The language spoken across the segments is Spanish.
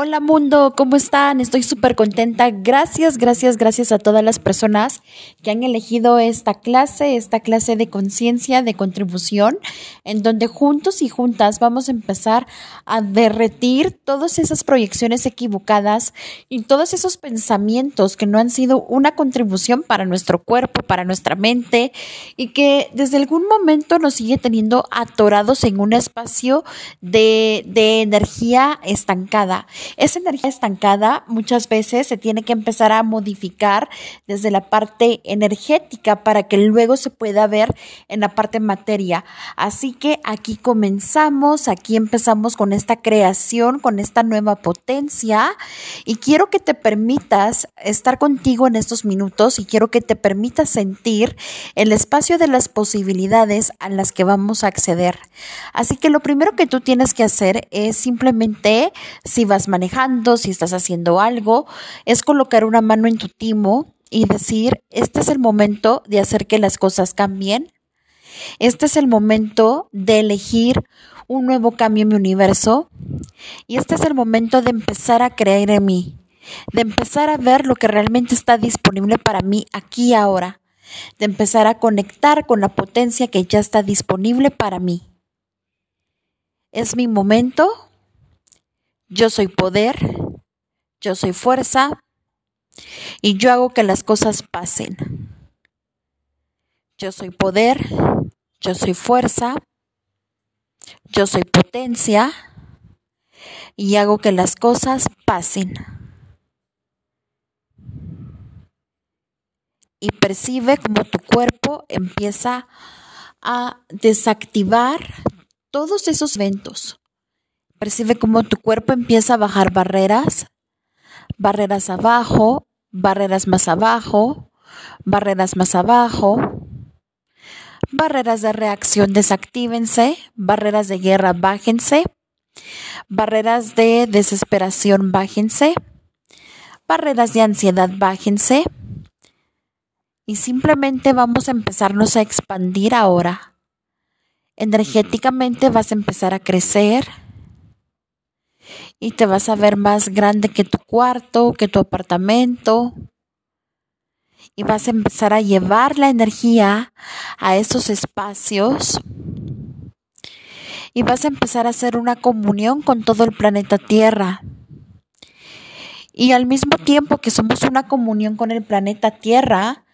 Hola mundo, ¿cómo están? Estoy súper contenta. Gracias, gracias, gracias a todas las personas que han elegido esta clase, esta clase de conciencia, de contribución, en donde juntos y juntas vamos a empezar a derretir todas esas proyecciones equivocadas y todos esos pensamientos que no han sido una contribución para nuestro cuerpo, para nuestra mente y que desde algún momento nos sigue teniendo atorados en un espacio de, de energía estancada. Esa energía estancada muchas veces se tiene que empezar a modificar desde la parte energética para que luego se pueda ver en la parte materia. Así que aquí comenzamos, aquí empezamos con esta creación, con esta nueva potencia y quiero que te permitas estar contigo en estos minutos y quiero que te permitas sentir el espacio de las posibilidades a las que vamos a acceder. Así que lo primero que tú tienes que hacer es simplemente, si vas manejando, si estás haciendo algo, es colocar una mano en tu timo y decir, este es el momento de hacer que las cosas cambien. Este es el momento de elegir un nuevo cambio en mi universo. Y este es el momento de empezar a creer en mí, de empezar a ver lo que realmente está disponible para mí aquí y ahora, de empezar a conectar con la potencia que ya está disponible para mí. Es mi momento yo soy poder, yo soy fuerza y yo hago que las cosas pasen. Yo soy poder, yo soy fuerza, yo soy potencia y hago que las cosas pasen. Y percibe como tu cuerpo empieza a desactivar todos esos eventos, Percibe cómo tu cuerpo empieza a bajar barreras, barreras abajo, barreras más abajo, barreras más abajo, barreras de reacción desactívense, barreras de guerra bájense, barreras de desesperación bájense, barreras de ansiedad bájense y simplemente vamos a empezarnos a expandir ahora. Energéticamente vas a empezar a crecer y te vas a ver más grande que tu cuarto, que tu apartamento. Y vas a empezar a llevar la energía a esos espacios. Y vas a empezar a hacer una comunión con todo el planeta Tierra. Y al mismo tiempo que somos una comunión con el planeta Tierra,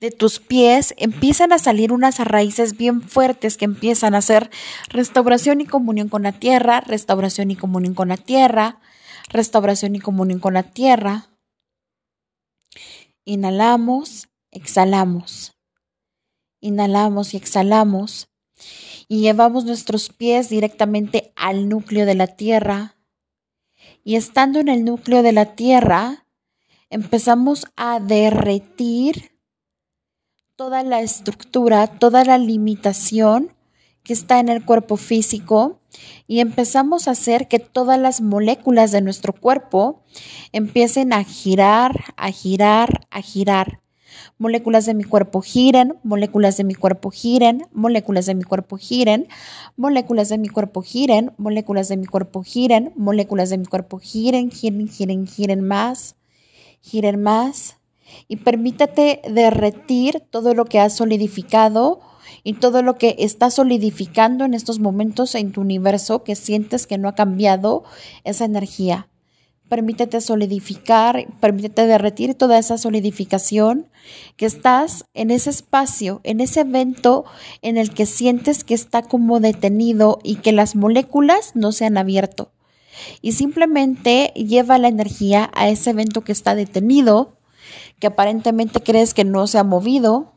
de tus pies empiezan a salir unas raíces bien fuertes que empiezan a hacer restauración y comunión con la tierra, restauración y comunión con la tierra, restauración y comunión con la tierra. Inhalamos, exhalamos. Inhalamos y exhalamos. Y llevamos nuestros pies directamente al núcleo de la tierra. Y estando en el núcleo de la tierra, empezamos a derretir toda la estructura, toda la limitación que está en el cuerpo físico y empezamos a hacer que todas las moléculas de nuestro cuerpo empiecen a girar, a girar, a girar. Moléculas de mi cuerpo giren, moléculas de mi cuerpo giren, moléculas de mi cuerpo giren, moléculas de mi cuerpo giren, moléculas de mi cuerpo giren, moléculas de mi cuerpo giren, giren, giren, giren más, giren más, y permítate derretir todo lo que has solidificado y todo lo que está solidificando en estos momentos en tu universo que sientes que no ha cambiado esa energía. Permítete solidificar, permítete derretir toda esa solidificación que estás en ese espacio, en ese evento en el que sientes que está como detenido y que las moléculas no se han abierto. Y simplemente lleva la energía a ese evento que está detenido que aparentemente crees que no se ha movido.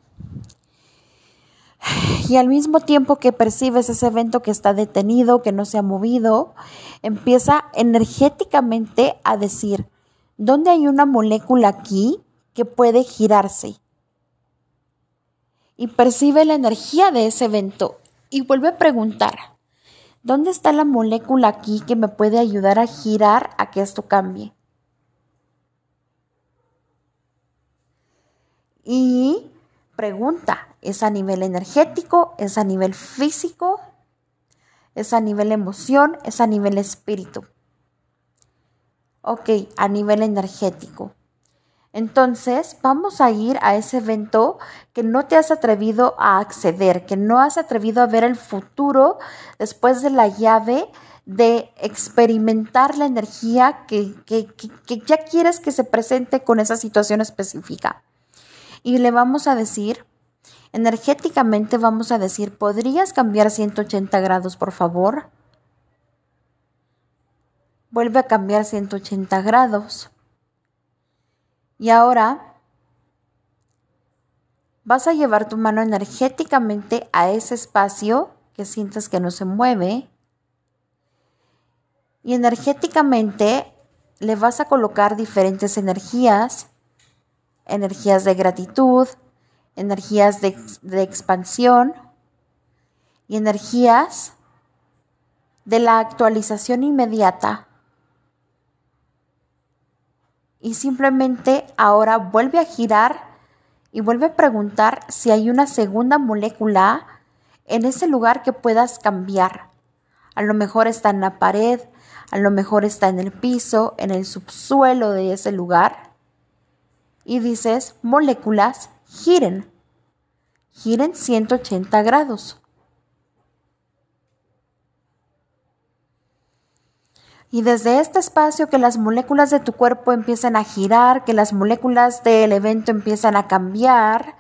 Y al mismo tiempo que percibes ese evento que está detenido, que no se ha movido, empieza energéticamente a decir, ¿dónde hay una molécula aquí que puede girarse? Y percibe la energía de ese evento y vuelve a preguntar, ¿dónde está la molécula aquí que me puede ayudar a girar a que esto cambie? Y pregunta, ¿es a nivel energético? ¿Es a nivel físico? ¿Es a nivel emoción? ¿Es a nivel espíritu? Ok, a nivel energético. Entonces, vamos a ir a ese evento que no te has atrevido a acceder, que no has atrevido a ver el futuro después de la llave de experimentar la energía que, ya quieres que se presente con esa situación específica. Y le vamos a decir, energéticamente vamos a decir, ¿podrías cambiar 180 grados, por favor? Vuelve a cambiar 180 grados. Y ahora vas a llevar tu mano energéticamente a ese espacio que sientes que no se mueve y energéticamente le vas a colocar diferentes energías, energías de gratitud, energías de, de expansión y energías de la actualización inmediata. Y simplemente ahora vuelve a girar y vuelve a preguntar si hay una segunda molécula en ese lugar que puedas cambiar. A lo mejor está en la pared, a lo mejor está en el piso, en el subsuelo de ese lugar. Y dices, moléculas, giren. Giren 180 grados. Y desde este espacio que las moléculas de tu cuerpo empiezan a girar, que las moléculas del evento empiezan a cambiar,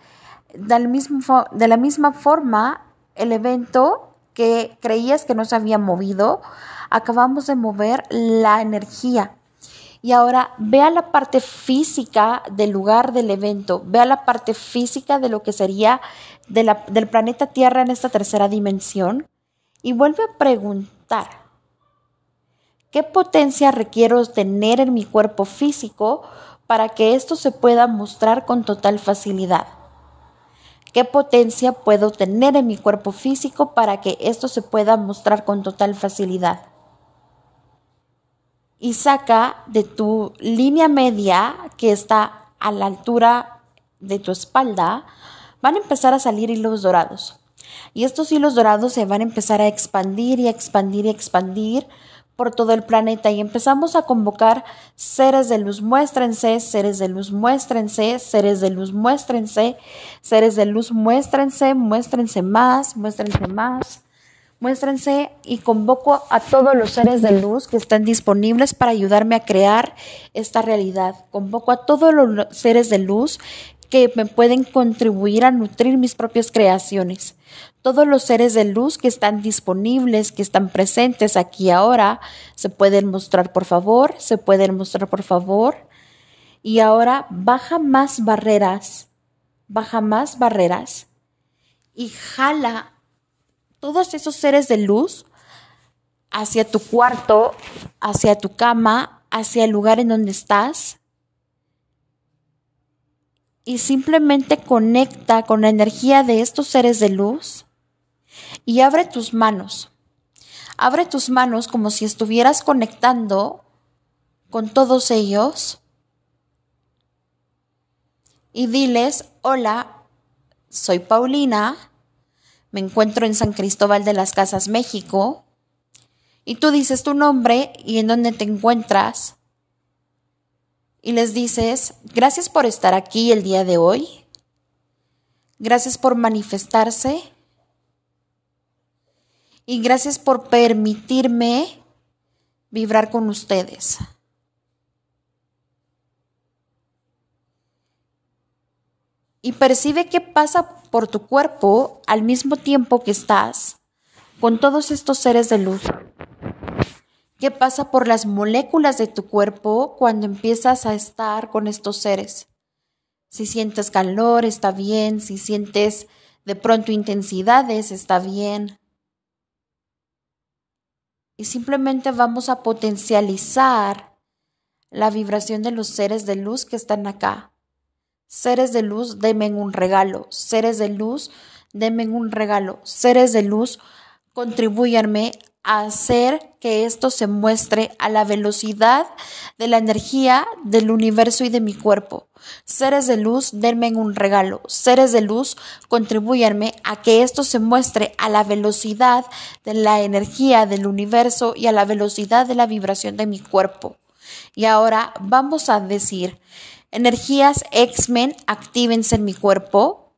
de la misma forma, el evento que creías que no se había movido, acabamos de mover la energía. Y ahora vea la parte física del lugar del evento, vea la parte física de lo que sería del planeta Tierra en esta tercera dimensión y vuelve a preguntar, ¿qué potencia requiero tener en mi cuerpo físico para que esto se pueda mostrar con total facilidad? ¿Qué potencia puedo tener en mi cuerpo físico para que esto se pueda mostrar con total facilidad? Y saca de tu línea media que está a la altura de tu espalda, van a empezar a salir hilos dorados. Y estos hilos dorados se van a empezar a expandir y expandir y expandir por todo el planeta y empezamos a convocar seres de luz, muéstrense, seres de luz, muéstrense, seres de luz, muéstrense, seres de luz, muéstrense, muéstrense más, muéstrense más. Muéstrense y convoco a todos los seres de luz que están disponibles para ayudarme a crear esta realidad. Convoco a todos los seres de luz que me pueden contribuir a nutrir mis propias creaciones. Todos los seres de luz que están disponibles, que están presentes aquí ahora, se pueden mostrar por favor, se pueden mostrar por favor. Y ahora baja más barreras, baja más barreras y jala todos esos seres de luz hacia tu cuarto, hacia tu cama, hacia el lugar en donde estás. Y simplemente conecta con la energía de estos seres de luz y abre tus manos. Abre tus manos como si estuvieras conectando con todos ellos y diles, hola, soy Paulina me encuentro en San Cristóbal de las Casas, México, y tú dices tu nombre y en dónde te encuentras, y les dices, gracias por estar aquí el día de hoy, gracias por manifestarse, y gracias por permitirme vibrar con ustedes. y percibe qué pasa por tu cuerpo al mismo tiempo que estás con todos estos seres de luz. ¿Qué pasa por las moléculas de tu cuerpo cuando empiezas a estar con estos seres? Si sientes calor, está bien. Si sientes de pronto intensidades, está bien. Y simplemente vamos a potencializar la vibración de los seres de luz que están acá. Seres de luz, denme un regalo. Seres de luz, denme un regalo. Seres de luz, contribuyanme a hacer que esto se muestre a la velocidad de la energía del universo y de mi cuerpo. Seres de luz, denme un regalo. Seres de luz, contribuyanme a que esto se muestre a la velocidad de la energía del universo y a la velocidad de la vibración de mi cuerpo. Y ahora vamos a decir, energías X-Men, actívense en mi cuerpo,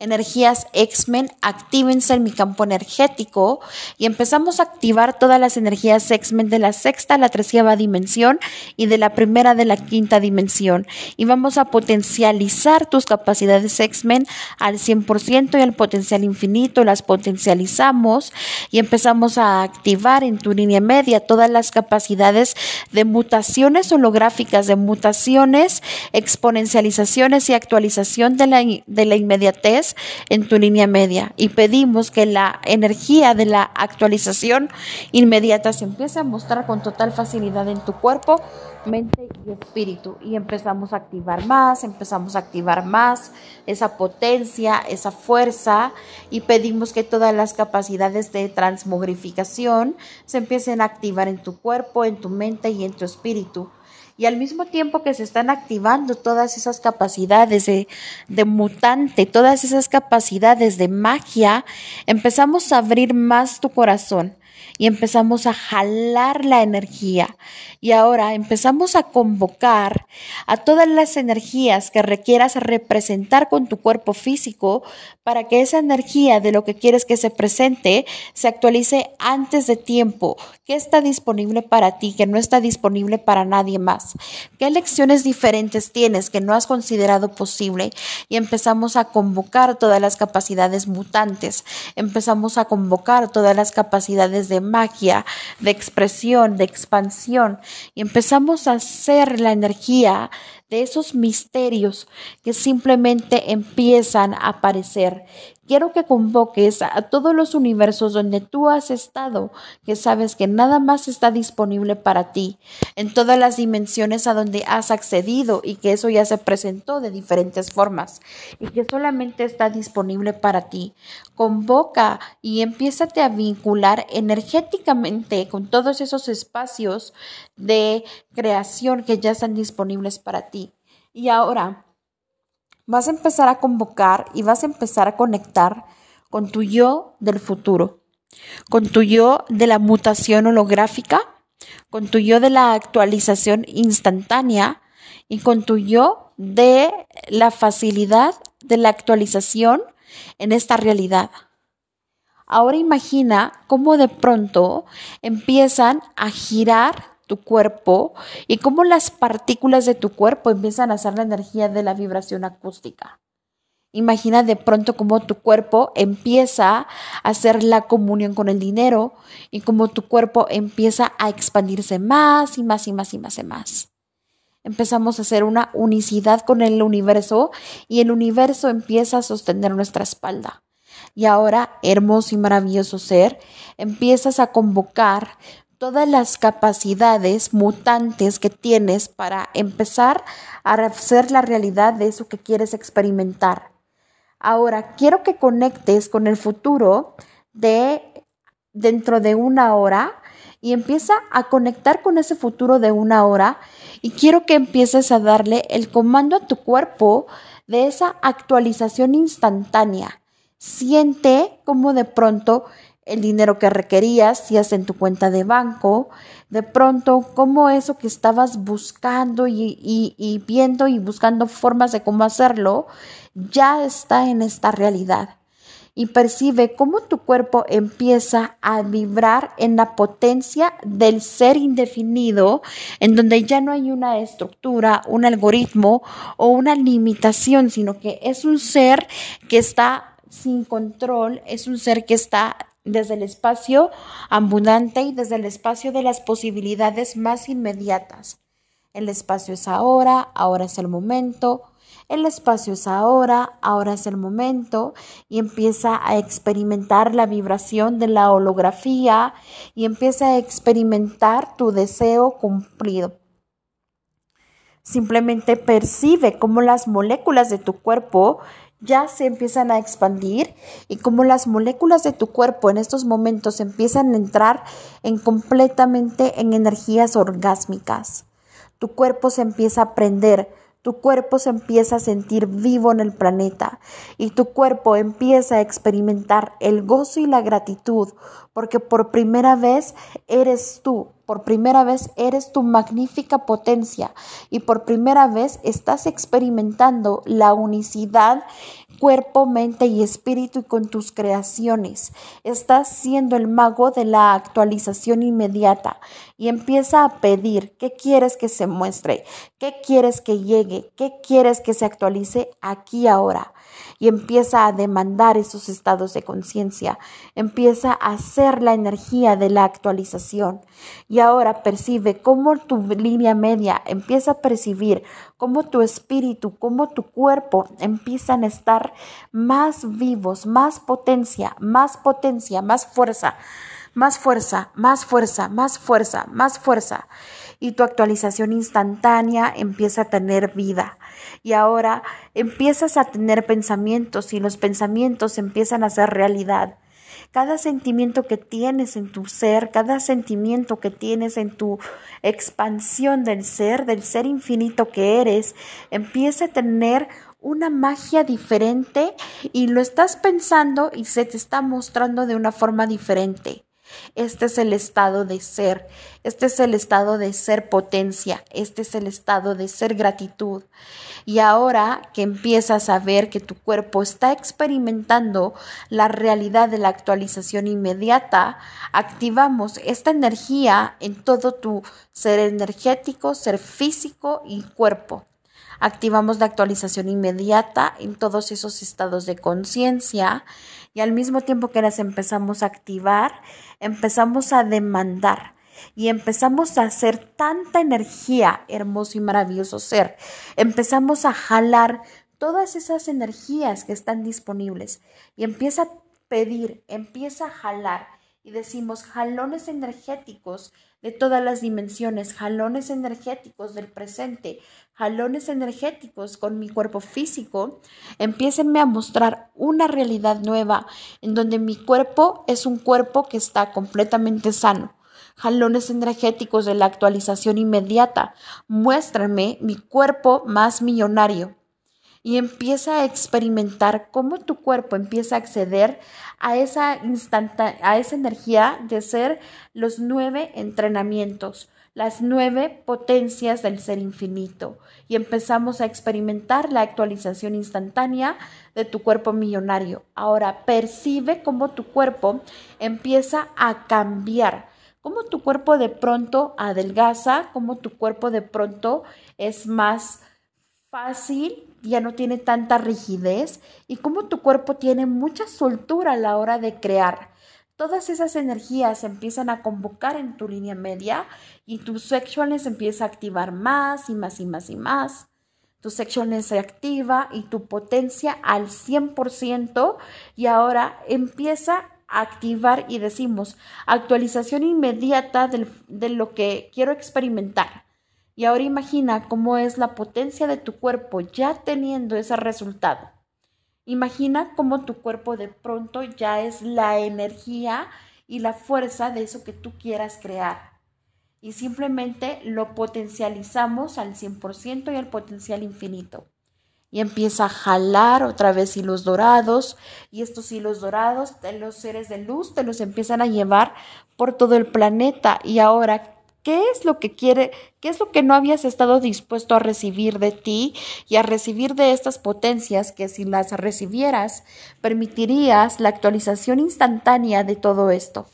energías X-Men, actívense en mi campo energético y empezamos a activar todas las energías X-Men de la sexta a la treceava dimensión y de la primera de la quinta dimensión. Y vamos a potencializar tus capacidades X-Men al 100% y al potencial infinito, las potencializamos y empezamos a activar en tu línea media todas las capacidades de mutaciones holográficas, de mutaciones, exponencializaciones y actualización de la, de la inmediatez en tu línea media. Y pedimos que la energía de la actualización inmediata se empiece a mostrar con total facilidad en tu cuerpo, mente y espíritu. Y empezamos a activar más, empezamos a activar más esa potencia, esa fuerza. Y pedimos que todas las capacidades de transmogrificación se empiecen a activar en tu cuerpo, en tu mente y en tu espíritu y al mismo tiempo que se están activando todas esas capacidades de, de, mutante, todas esas capacidades de magia, empezamos a abrir más tu corazón y empezamos a jalar la energía. Y ahora empezamos a convocar a todas las energías que requieras representar con tu cuerpo físico para que esa energía de lo que quieres que se presente se actualice antes de tiempo. ¿Qué está disponible para ti que no está disponible para nadie más? ¿Qué lecciones diferentes tienes que no has considerado posible? Y empezamos a convocar todas las capacidades mutantes. Empezamos a convocar todas las capacidades de magia, de expresión, de expansión. Y empezamos a hacer la energía de esos misterios que simplemente empiezan a aparecer Quiero que convoques a todos los universos donde tú has estado, que sabes que nada más está disponible para ti, en todas las dimensiones a donde has accedido y que eso ya se presentó de diferentes formas y que solamente está disponible para ti. Convoca y empiézate a vincular energéticamente con todos esos espacios de creación que ya están disponibles para ti. Y ahora, vas a empezar a convocar y vas a empezar a conectar con tu yo del futuro, con tu yo de la mutación holográfica, con tu yo de la actualización instantánea y con tu yo de la facilidad de la actualización en esta realidad. Ahora imagina cómo de pronto empiezan a girar tu cuerpo y cómo las partículas de tu cuerpo empiezan a hacer la energía de la vibración acústica. Imagina de pronto cómo tu cuerpo empieza a hacer la comunión con el dinero y cómo tu cuerpo empieza a expandirse más y más y más y más y más. Empezamos a hacer una unicidad con el universo y el universo empieza a sostener nuestra espalda. Y ahora, hermoso y maravilloso ser, empiezas a convocar todas las capacidades mutantes que tienes para empezar a hacer la realidad de eso que quieres experimentar. Ahora, quiero que conectes con el futuro de dentro de una hora y empieza a conectar con ese futuro de una hora y quiero que empieces a darle el comando a tu cuerpo de esa actualización instantánea. Siente como de pronto el dinero que requerías, si es en tu cuenta de banco, de pronto cómo eso que estabas buscando y, y, viendo y buscando formas de cómo hacerlo, ya está en esta realidad. Y percibe cómo tu cuerpo empieza a vibrar en la potencia del ser indefinido, en donde ya no hay una estructura, un algoritmo o una limitación, sino que es un ser que está sin control, es un ser que está desde el espacio abundante y desde el espacio de las posibilidades más inmediatas. El espacio es ahora, ahora es el momento, el espacio es ahora, ahora es el momento y empieza a experimentar la vibración de la holografía y empieza a experimentar tu deseo cumplido. Simplemente percibe cómo las moléculas de tu cuerpo ya se empiezan a expandir y como las moléculas de tu cuerpo en estos momentos empiezan a entrar en completamente en energías orgásmicas. Tu cuerpo se empieza a prender, tu cuerpo se empieza a sentir vivo en el planeta y tu cuerpo empieza a experimentar el gozo y la gratitud porque por primera vez eres tú por primera vez eres tu magnífica potencia y por primera vez estás experimentando la unicidad cuerpo, mente y espíritu y con tus creaciones. Estás siendo el mago de la actualización inmediata y empieza a pedir qué quieres que se muestre, qué quieres que llegue, qué quieres que se actualice aquí ahora y empieza a demandar esos estados de conciencia, empieza a ser la energía de la actualización. Y ahora percibe cómo tu línea media empieza a percibir cómo tu espíritu, cómo tu cuerpo empiezan a estar más vivos, más potencia, más potencia, más fuerza, más fuerza, más fuerza, más fuerza, más fuerza. Y tu actualización instantánea empieza a tener vida. Y ahora empiezas a tener pensamientos y los pensamientos empiezan a ser realidad cada sentimiento que tienes en tu ser, cada sentimiento que tienes en tu expansión del ser, del ser infinito que eres, empieza a tener una magia diferente y lo estás pensando y se te está mostrando de una forma diferente. Este es el estado de ser, este es el estado de ser potencia, este es el estado de ser gratitud. Y ahora que empiezas a ver que tu cuerpo está experimentando la realidad de la actualización inmediata, activamos esta energía en todo tu ser energético, ser físico y cuerpo. Activamos la actualización inmediata en todos esos estados de conciencia y al mismo tiempo que las empezamos a activar, empezamos a demandar y empezamos a hacer tanta energía, hermoso y maravilloso ser. Empezamos a jalar todas esas energías que están disponibles y empieza a pedir, empieza a jalar y decimos jalones energéticos de todas las dimensiones, jalones energéticos del presente, jalones energéticos con mi cuerpo físico, empiecenme a mostrar una realidad nueva en donde mi cuerpo es un cuerpo que está completamente sano. Jalones energéticos de la actualización inmediata, muéstrame mi cuerpo más millonario y empieza a experimentar cómo tu cuerpo empieza a acceder a esa, a esa energía de ser los nueve entrenamientos, las nueve potencias del ser infinito y empezamos a experimentar la actualización instantánea de tu cuerpo millonario. Ahora percibe cómo tu cuerpo empieza a cambiar, cómo tu cuerpo de pronto adelgaza, cómo tu cuerpo de pronto es más fácil, ya no tiene tanta rigidez y cómo tu cuerpo tiene mucha soltura a la hora de crear. Todas esas energías empiezan a convocar en tu línea media y tu sexualness empieza a activar más y más y más y más. Tu sexualness se activa y tu potencia al 100% y ahora empieza a activar y decimos actualización inmediata de lo que quiero experimentar. Y ahora imagina cómo es la potencia de tu cuerpo ya teniendo ese resultado. Imagina cómo tu cuerpo de pronto ya es la energía y la fuerza de eso que tú quieras crear. Y simplemente lo potencializamos al 100% y al potencial infinito. Y empieza a jalar otra vez hilos dorados. Y estos hilos dorados los seres de luz te los empiezan a llevar por todo el planeta. Y ahora ¿Qué es lo que quiere, qué es lo que no habías estado dispuesto a recibir de ti y a recibir de estas potencias que si las recibieras permitirías la actualización instantánea de todo esto?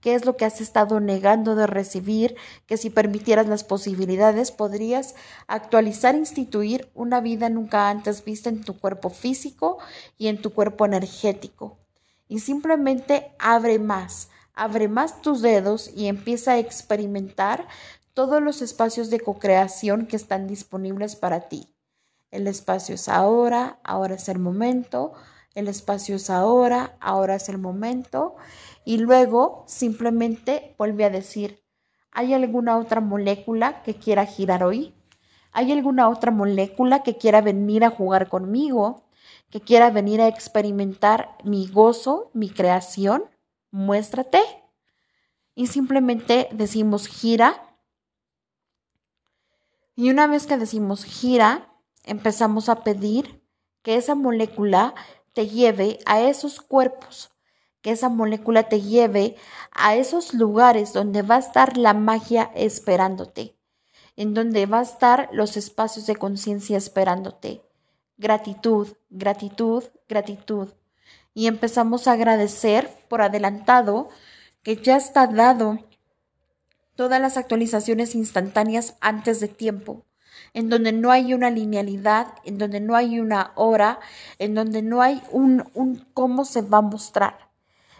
¿Qué es lo que has estado negando de recibir? Que si permitieras las posibilidades podrías actualizar, instituir una vida nunca antes vista en tu cuerpo físico y en tu cuerpo energético. Y simplemente abre más Abre más tus dedos y empieza a experimentar todos los espacios de co-creación que están disponibles para ti. El espacio es ahora, ahora es el momento, el espacio es ahora, ahora es el momento. Y luego simplemente vuelve a decir, ¿hay alguna otra molécula que quiera girar hoy? ¿Hay alguna otra molécula que quiera venir a jugar conmigo? ¿Que quiera venir a experimentar mi gozo, mi creación? Muéstrate. Y simplemente decimos gira. Y una vez que decimos gira, empezamos a pedir que esa molécula te lleve a esos cuerpos que esa molécula te lleve a esos lugares donde va a estar la magia esperándote, en donde va a estar los espacios de conciencia esperándote. Gratitud, gratitud, gratitud. Y empezamos a agradecer por adelantado que ya está dado todas las actualizaciones instantáneas antes de tiempo, en donde no hay una linealidad, en donde no hay una hora, en donde no hay un, un cómo se va a mostrar.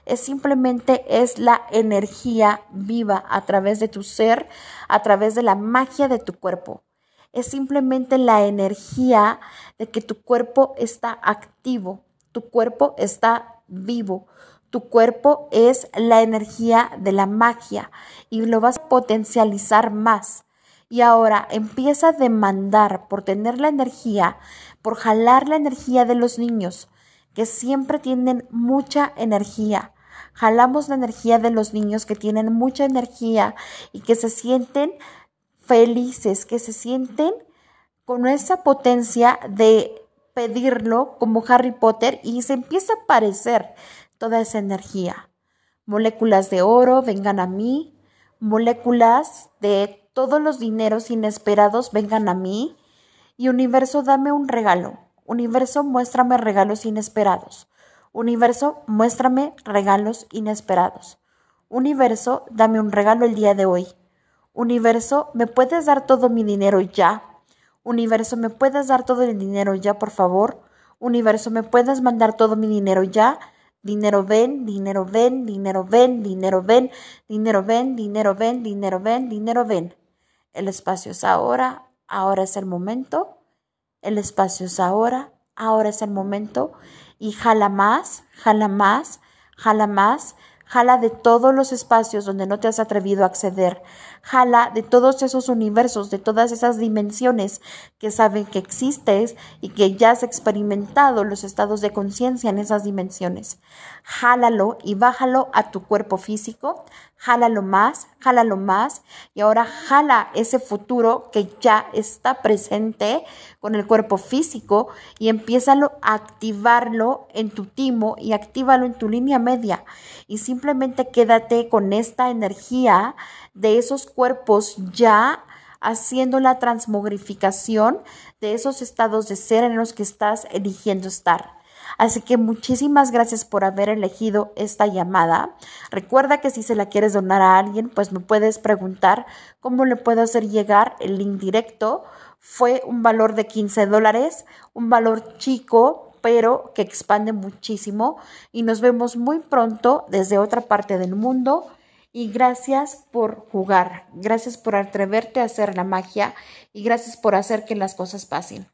Es simplemente es la energía viva a través de tu ser, a través de la magia de tu cuerpo. Es simplemente la energía de que tu cuerpo está activo, tu cuerpo está vivo, tu cuerpo es la energía de la magia y lo vas a potencializar más. Y ahora empieza a demandar por tener la energía, por jalar la energía de los niños, que siempre tienen mucha energía. Jalamos la energía de los niños que tienen mucha energía y que se sienten felices, que se sienten con esa potencia de pedirlo como Harry Potter y se empieza a aparecer toda esa energía. Moléculas de oro, vengan a mí. Moléculas de todos los dineros inesperados, vengan a mí. Y universo, dame un regalo. Universo, muéstrame regalos inesperados. Universo, muéstrame regalos inesperados. Universo, dame un regalo el día de hoy. Universo, ¿me puedes dar todo mi dinero ya? Universo, ¿me puedes dar todo el dinero ya, por favor? Universo, ¿me puedes mandar todo mi dinero ya? Dinero ven, dinero ven, dinero ven, dinero ven, dinero ven, dinero ven, dinero ven, dinero ven. El espacio es ahora, ahora es el momento. El espacio es ahora, ahora es el momento. Y jala más, jala más, jala más, jala de todos los espacios donde no te has atrevido a acceder, jala de todos esos universos, de todas esas dimensiones que saben que existes y que ya has experimentado los estados de conciencia en esas dimensiones. Jálalo y bájalo a tu cuerpo físico, jálalo más, jálalo más y ahora jala ese futuro que ya está presente con el cuerpo físico y empiézalo a activarlo en tu timo y actívalo en tu línea media y simplemente quédate con esta energía de esos cuerpos ya haciendo la transmogrificación de esos estados de ser en los que estás eligiendo estar. Así que muchísimas gracias por haber elegido esta llamada. Recuerda que si se la quieres donar a alguien, pues me puedes preguntar cómo le puedo hacer llegar el link directo. Fue un valor de 15 dólares, un valor chico, pero que expande muchísimo y nos vemos muy pronto desde otra parte del mundo. Y gracias por jugar, gracias por atreverte a hacer la magia y gracias por hacer que las cosas pasen.